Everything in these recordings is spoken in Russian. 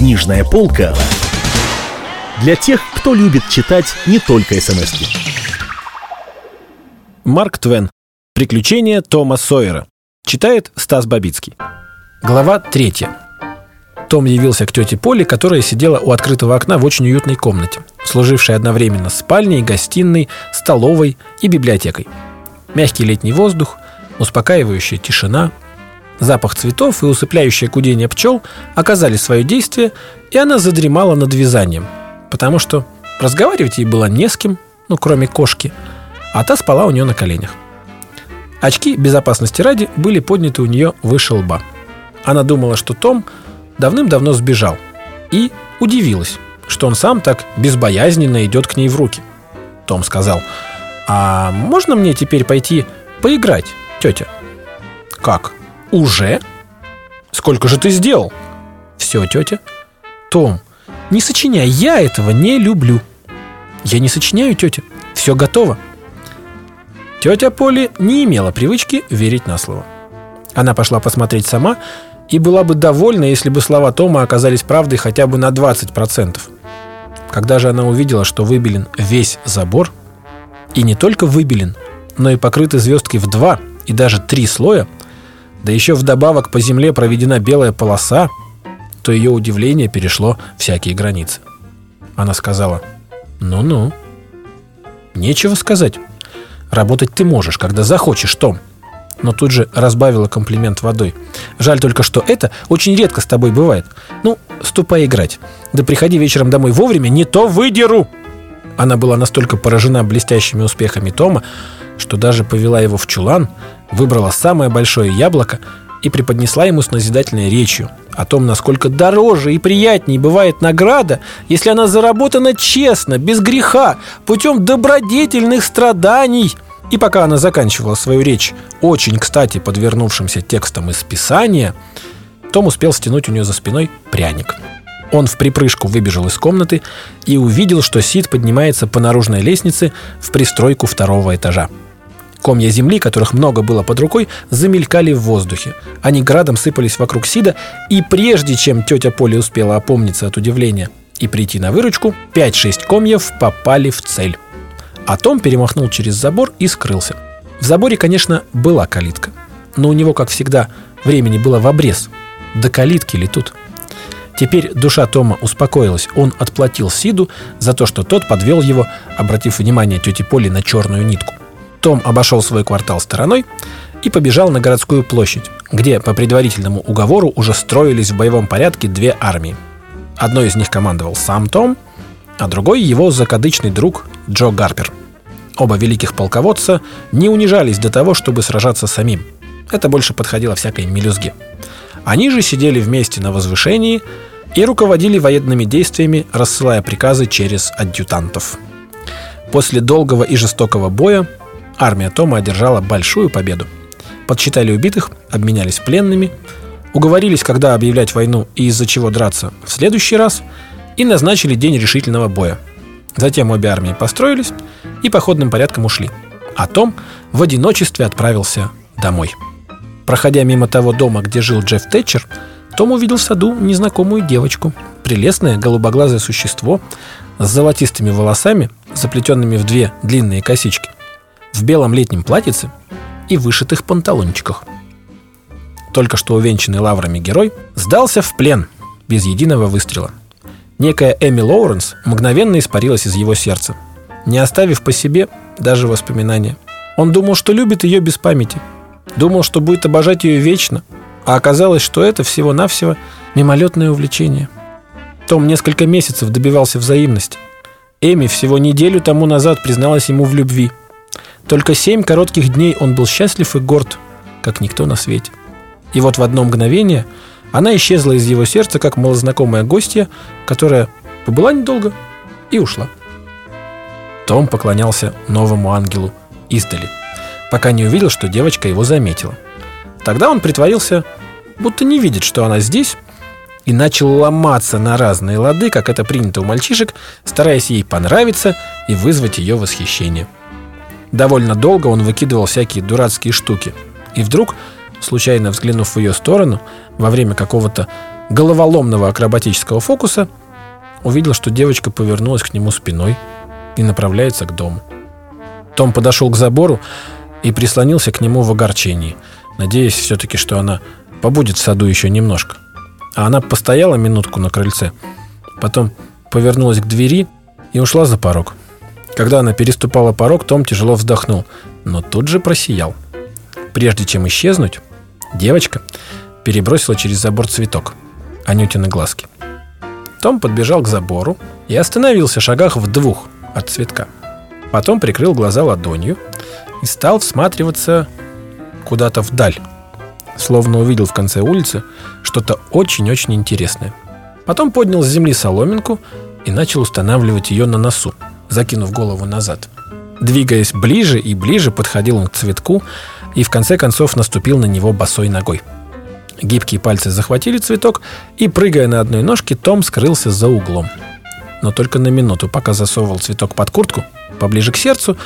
Книжная полка для тех, кто любит читать не только смс -ки. Марк Твен. Приключения Тома Сойера. Читает Стас Бабицкий. Глава третья. Том явился к тете Поле, которая сидела у открытого окна в очень уютной комнате, служившей одновременно спальней, гостиной, столовой и библиотекой. Мягкий летний воздух, успокаивающая тишина, запах цветов и усыпляющее гудение пчел оказали свое действие, и она задремала над вязанием, потому что разговаривать ей было не с кем, ну, кроме кошки, а та спала у нее на коленях. Очки безопасности ради были подняты у нее выше лба. Она думала, что Том давным-давно сбежал, и удивилась, что он сам так безбоязненно идет к ней в руки. Том сказал, «А можно мне теперь пойти поиграть, тетя?» «Как? Уже? Сколько же ты сделал?» «Все, тетя». «Том, не сочиняй, я этого не люблю». «Я не сочиняю, тетя, все готово». Тетя Поли не имела привычки верить на слово. Она пошла посмотреть сама и была бы довольна, если бы слова Тома оказались правдой хотя бы на 20%. Когда же она увидела, что выбелен весь забор, и не только выбелен, но и покрыты звездкой в два и даже три слоя, да еще вдобавок по земле проведена белая полоса, то ее удивление перешло всякие границы. Она сказала, «Ну-ну». «Нечего сказать. Работать ты можешь, когда захочешь, Том. Но тут же разбавила комплимент водой. Жаль только, что это очень редко с тобой бывает. Ну, ступай играть. Да приходи вечером домой вовремя, не то выдеру. Она была настолько поражена блестящими успехами Тома, что даже повела его в чулан, выбрала самое большое яблоко и преподнесла ему с назидательной речью о том, насколько дороже и приятнее бывает награда, если она заработана честно, без греха, путем добродетельных страданий. И пока она заканчивала свою речь очень кстати подвернувшимся текстом из Писания, том успел стянуть у нее за спиной пряник. Он в припрыжку выбежал из комнаты и увидел, что Сид поднимается по наружной лестнице в пристройку второго этажа. Комья земли, которых много было под рукой, замелькали в воздухе. Они градом сыпались вокруг Сида, и прежде чем тетя Поля успела опомниться от удивления и прийти на выручку, 5-6 комьев попали в цель. А Том перемахнул через забор и скрылся. В заборе, конечно, была калитка. Но у него, как всегда, времени было в обрез. До калитки ли тут? Теперь душа Тома успокоилась. Он отплатил Сиду за то, что тот подвел его, обратив внимание тети Поли на черную нитку. Том обошел свой квартал стороной и побежал на городскую площадь, где по предварительному уговору уже строились в боевом порядке две армии. Одной из них командовал сам Том, а другой его закадычный друг Джо Гарпер. Оба великих полководца не унижались до того, чтобы сражаться самим. Это больше подходило всякой мелюзге. Они же сидели вместе на возвышении и руководили военными действиями, рассылая приказы через адъютантов. После долгого и жестокого боя армия Тома одержала большую победу. Подсчитали убитых, обменялись пленными, уговорились, когда объявлять войну и из-за чего драться в следующий раз, и назначили день решительного боя. Затем обе армии построились и походным порядком ушли. А Том в одиночестве отправился домой. Проходя мимо того дома, где жил Джефф Тэтчер, том увидел в саду незнакомую девочку. Прелестное голубоглазое существо с золотистыми волосами, заплетенными в две длинные косички в белом летнем платьице и вышитых панталончиках. Только что увенчанный лаврами герой сдался в плен без единого выстрела. Некая Эми Лоуренс мгновенно испарилась из его сердца, не оставив по себе даже воспоминания. Он думал, что любит ее без памяти. Думал, что будет обожать ее вечно, а оказалось, что это всего-навсего мимолетное увлечение. Том несколько месяцев добивался взаимности. Эми всего неделю тому назад призналась ему в любви – только семь коротких дней он был счастлив и горд, как никто на свете. И вот в одно мгновение она исчезла из его сердца, как малознакомая гостья, которая побыла недолго и ушла. Том поклонялся новому ангелу издали, пока не увидел, что девочка его заметила. Тогда он притворился, будто не видит, что она здесь, и начал ломаться на разные лады, как это принято у мальчишек, стараясь ей понравиться и вызвать ее восхищение. Довольно долго он выкидывал всякие дурацкие штуки. И вдруг, случайно взглянув в ее сторону, во время какого-то головоломного акробатического фокуса, увидел, что девочка повернулась к нему спиной и направляется к дому. Том подошел к забору и прислонился к нему в огорчении, надеясь все-таки, что она побудет в саду еще немножко. А она постояла минутку на крыльце, потом повернулась к двери и ушла за порог. Когда она переступала порог, Том тяжело вздохнул, но тут же просиял. Прежде чем исчезнуть, девочка перебросила через забор цветок, Анютины глазки. Том подбежал к забору и остановился в шагах в двух от цветка. Потом прикрыл глаза ладонью и стал всматриваться куда-то вдаль, словно увидел в конце улицы что-то очень-очень интересное. Потом поднял с земли соломинку и начал устанавливать ее на носу, закинув голову назад. Двигаясь ближе и ближе, подходил он к цветку и в конце концов наступил на него босой ногой. Гибкие пальцы захватили цветок, и, прыгая на одной ножке, Том скрылся за углом. Но только на минуту, пока засовывал цветок под куртку, поближе к сердцу,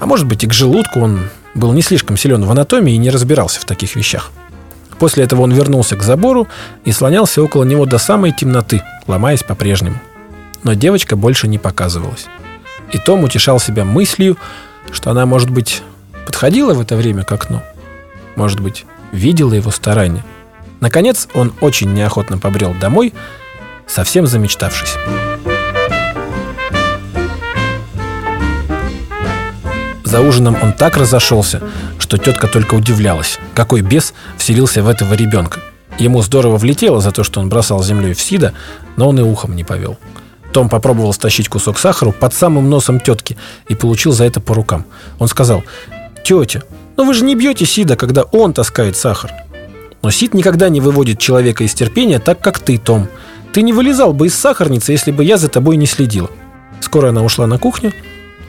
а может быть и к желудку, он был не слишком силен в анатомии и не разбирался в таких вещах. После этого он вернулся к забору и слонялся около него до самой темноты, ломаясь по-прежнему. Но девочка больше не показывалась. И Том утешал себя мыслью, что она, может быть, подходила в это время к окну. Может быть, видела его старания. Наконец, он очень неохотно побрел домой, совсем замечтавшись. За ужином он так разошелся, что тетка только удивлялась, какой бес вселился в этого ребенка. Ему здорово влетело за то, что он бросал землей в Сида, но он и ухом не повел. Том попробовал стащить кусок сахара под самым носом тетки и получил за это по рукам. Он сказал, «Тетя, ну вы же не бьете Сида, когда он таскает сахар». Но Сид никогда не выводит человека из терпения так, как ты, Том. Ты не вылезал бы из сахарницы, если бы я за тобой не следила. Скоро она ушла на кухню,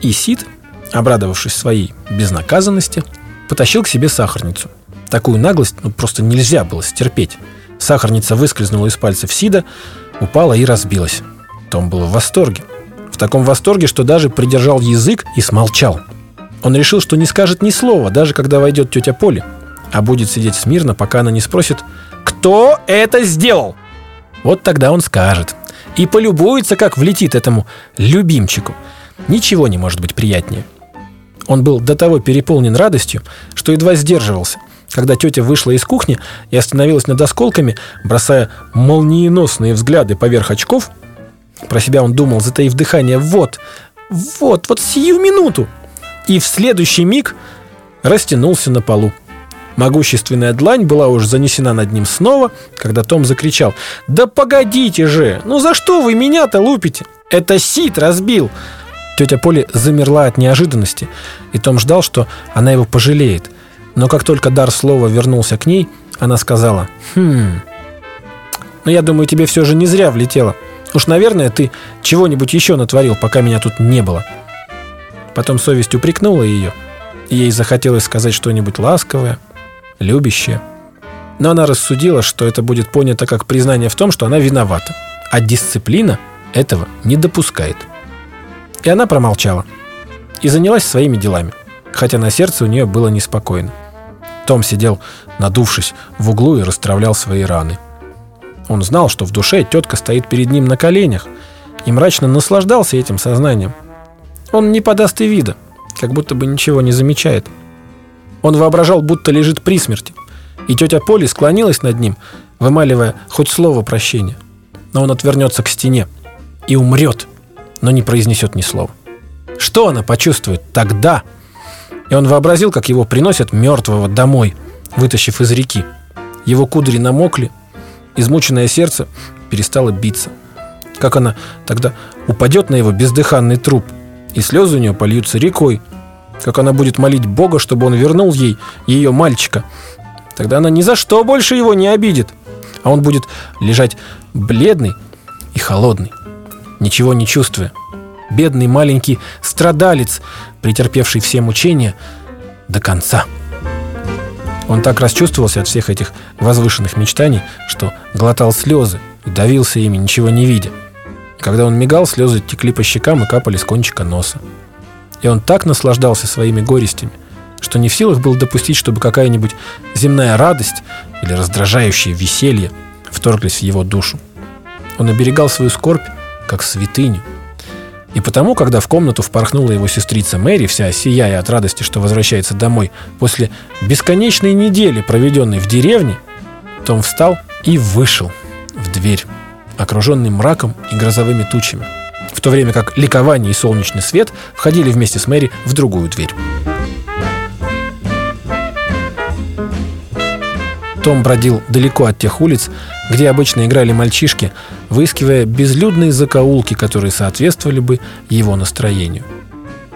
и Сид обрадовавшись своей безнаказанности, потащил к себе сахарницу. Такую наглость ну, просто нельзя было стерпеть. Сахарница выскользнула из пальцев Сида, упала и разбилась. Том был в восторге. В таком восторге, что даже придержал язык и смолчал. Он решил, что не скажет ни слова, даже когда войдет тетя Поли, а будет сидеть смирно, пока она не спросит «Кто это сделал?» Вот тогда он скажет. И полюбуется, как влетит этому любимчику. Ничего не может быть приятнее. Он был до того переполнен радостью, что едва сдерживался, когда тетя вышла из кухни и остановилась над осколками, бросая молниеносные взгляды поверх очков. Про себя он думал, затаив дыхание, вот, вот, вот сию минуту. И в следующий миг растянулся на полу. Могущественная длань была уже занесена над ним снова, когда Том закричал «Да погодите же! Ну за что вы меня-то лупите? Это Сид разбил! Тетя Поли замерла от неожиданности, и Том ждал, что она его пожалеет. Но как только дар слова вернулся к ней, она сказала «Хм, но я думаю, тебе все же не зря влетело. Уж, наверное, ты чего-нибудь еще натворил, пока меня тут не было». Потом совесть упрекнула ее. Ей захотелось сказать что-нибудь ласковое, любящее. Но она рассудила, что это будет понято как признание в том, что она виновата. А дисциплина этого не допускает. И она промолчала. И занялась своими делами, хотя на сердце у нее было неспокойно. Том сидел, надувшись, в углу и расстравлял свои раны. Он знал, что в душе тетка стоит перед ним на коленях, и мрачно наслаждался этим сознанием. Он не подаст и вида, как будто бы ничего не замечает. Он воображал, будто лежит при смерти, и тетя Поли склонилась над ним, вымаливая хоть слово прощения. Но он отвернется к стене и умрет – но не произнесет ни слова. Что она почувствует тогда? И он вообразил, как его приносят мертвого домой, вытащив из реки. Его кудри намокли, измученное сердце перестало биться. Как она тогда упадет на его бездыханный труп, и слезы у нее польются рекой. Как она будет молить Бога, чтобы он вернул ей ее мальчика. Тогда она ни за что больше его не обидит. А он будет лежать бледный и холодный ничего не чувствуя. Бедный маленький страдалец, претерпевший все мучения до конца. Он так расчувствовался от всех этих возвышенных мечтаний, что глотал слезы и давился ими, ничего не видя. Когда он мигал, слезы текли по щекам и капали с кончика носа. И он так наслаждался своими горестями, что не в силах был допустить, чтобы какая-нибудь земная радость или раздражающее веселье вторглись в его душу. Он оберегал свою скорбь, как святыню. И потому, когда в комнату впорхнула его сестрица Мэри, вся сияя от радости, что возвращается домой после бесконечной недели, проведенной в деревне, Том встал и вышел в дверь, окруженный мраком и грозовыми тучами, в то время как ликование и солнечный свет входили вместе с Мэри в другую дверь. Том бродил далеко от тех улиц, где обычно играли мальчишки, выискивая безлюдные закоулки, которые соответствовали бы его настроению.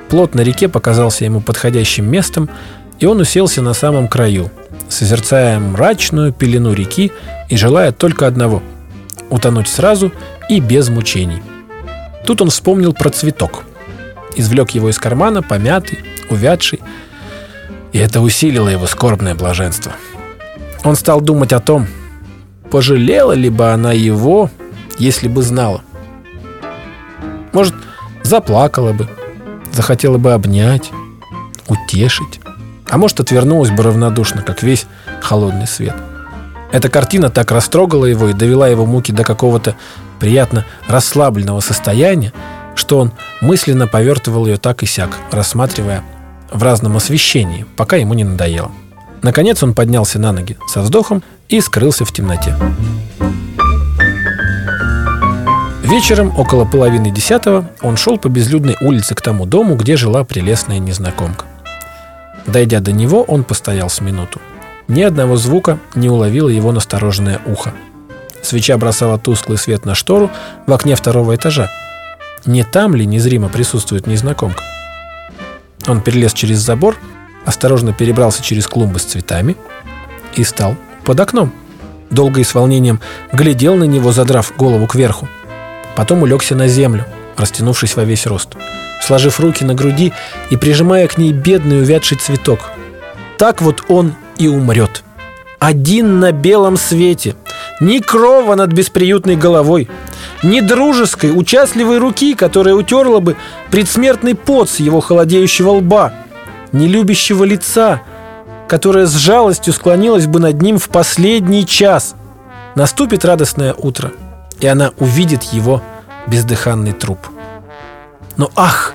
Плот на реке показался ему подходящим местом, и он уселся на самом краю, созерцая мрачную пелену реки и желая только одного – утонуть сразу и без мучений. Тут он вспомнил про цветок. Извлек его из кармана, помятый, увядший, и это усилило его скорбное блаженство – он стал думать о том, пожалела ли бы она его, если бы знала. Может, заплакала бы, захотела бы обнять, утешить, а может, отвернулась бы равнодушно, как весь холодный свет. Эта картина так растрогала его и довела его муки до какого-то приятно расслабленного состояния, что он мысленно повертывал ее так и сяк, рассматривая в разном освещении, пока ему не надоело. Наконец он поднялся на ноги со вздохом и скрылся в темноте. Вечером, около половины десятого, он шел по безлюдной улице к тому дому, где жила прелестная незнакомка. Дойдя до него, он постоял с минуту. Ни одного звука не уловило его настороженное ухо. Свеча бросала тусклый свет на штору в окне второго этажа. Не там ли незримо присутствует незнакомка? Он перелез через забор осторожно перебрался через клумбы с цветами и стал под окном. Долго и с волнением глядел на него, задрав голову кверху. Потом улегся на землю, растянувшись во весь рост, сложив руки на груди и прижимая к ней бедный увядший цветок. Так вот он и умрет. Один на белом свете, ни крова над бесприютной головой, ни дружеской, участливой руки, которая утерла бы предсмертный пот с его холодеющего лба – нелюбящего лица, которое с жалостью склонилось бы над ним в последний час. Наступит радостное утро, и она увидит его бездыханный труп. Но ах!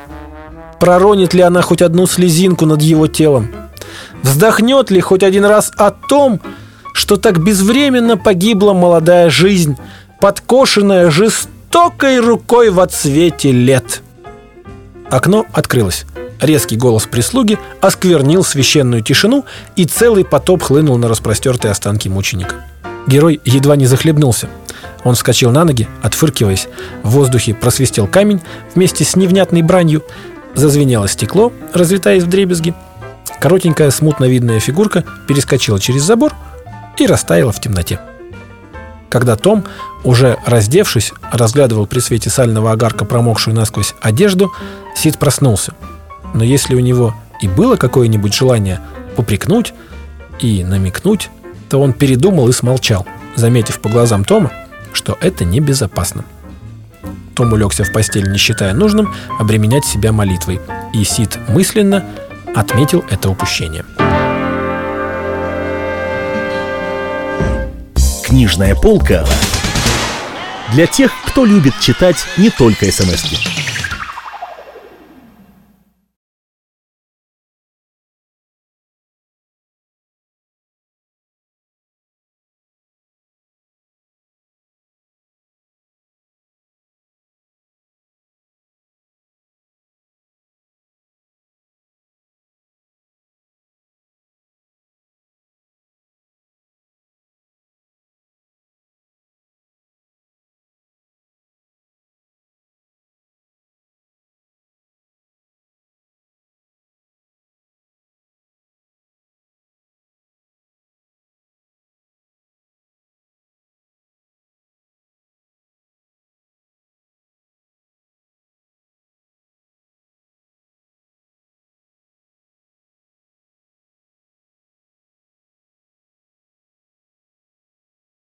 Проронит ли она хоть одну слезинку над его телом? Вздохнет ли хоть один раз о том, что так безвременно погибла молодая жизнь, подкошенная жестокой рукой в отсвете лет? Окно открылось. Резкий голос прислуги осквернил священную тишину, и целый потоп хлынул на распростертые останки мученика. Герой едва не захлебнулся. Он вскочил на ноги, отфыркиваясь. В воздухе просвистел камень вместе с невнятной бранью. Зазвенело стекло, разлетаясь в дребезги. Коротенькая, смутно видная фигурка перескочила через забор и растаяла в темноте. Когда Том, уже раздевшись, разглядывал при свете сального огарка промокшую насквозь одежду, Сид проснулся – но если у него и было какое-нибудь желание попрекнуть и намекнуть, то он передумал и смолчал, заметив по глазам Тома, что это небезопасно. Том улегся в постель, не считая нужным обременять себя молитвой, и Сид мысленно отметил это упущение. Книжная полка для тех, кто любит читать не только смс -ки.